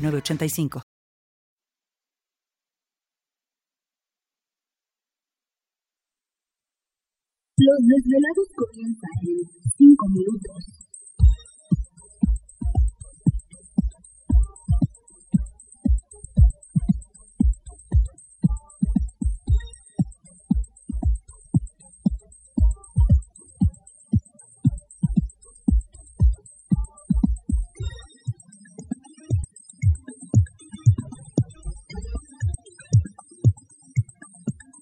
906985. Los desvelados comienzan en 5 minutos.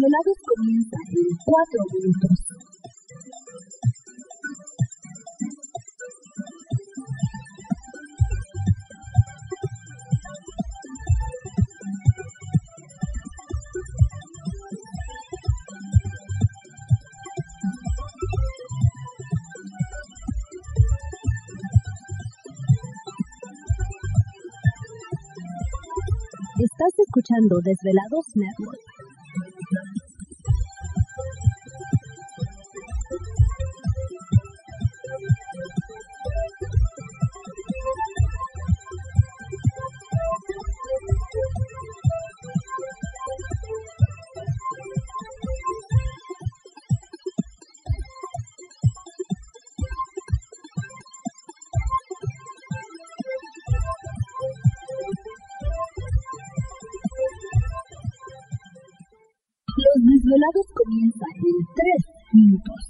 Los desvelados comienzan en 4 minutos. Estás escuchando Desvelados Network. Los desvelados comienzan en 3 minutos.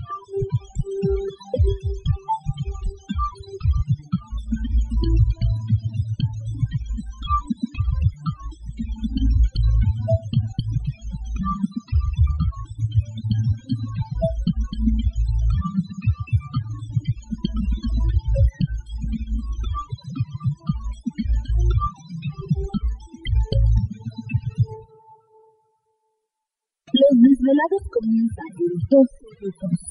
Desvelados comienzan en 2 minutos.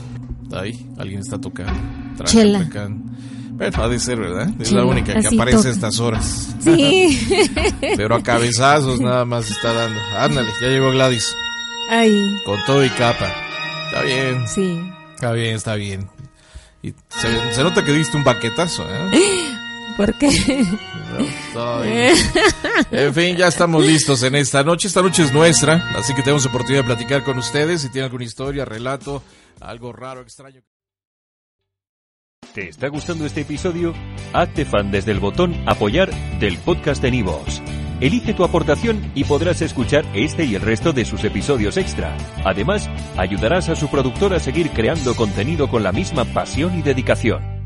Ahí, alguien está tocando. Traca, Chela. tocando. Bueno, ha de ser, ¿verdad? Es Chela, la única que así aparece a estas horas. Sí. Pero a cabezazos nada más está dando. Ándale, ya llegó Gladys. Ay, Con todo y capa. Está bien, sí. está bien, está bien. Y se, se nota que diste un baquetazo, ¿eh? ¿Por qué? No, bien. En fin, ya estamos listos en esta noche. Esta noche es nuestra, así que tenemos oportunidad de platicar con ustedes. Si tienen alguna historia, relato, algo raro, extraño. ¿Te está gustando este episodio? Hazte fan desde el botón Apoyar del podcast de Nivos. Elige tu aportación y podrás escuchar este y el resto de sus episodios extra. Además, ayudarás a su productor a seguir creando contenido con la misma pasión y dedicación.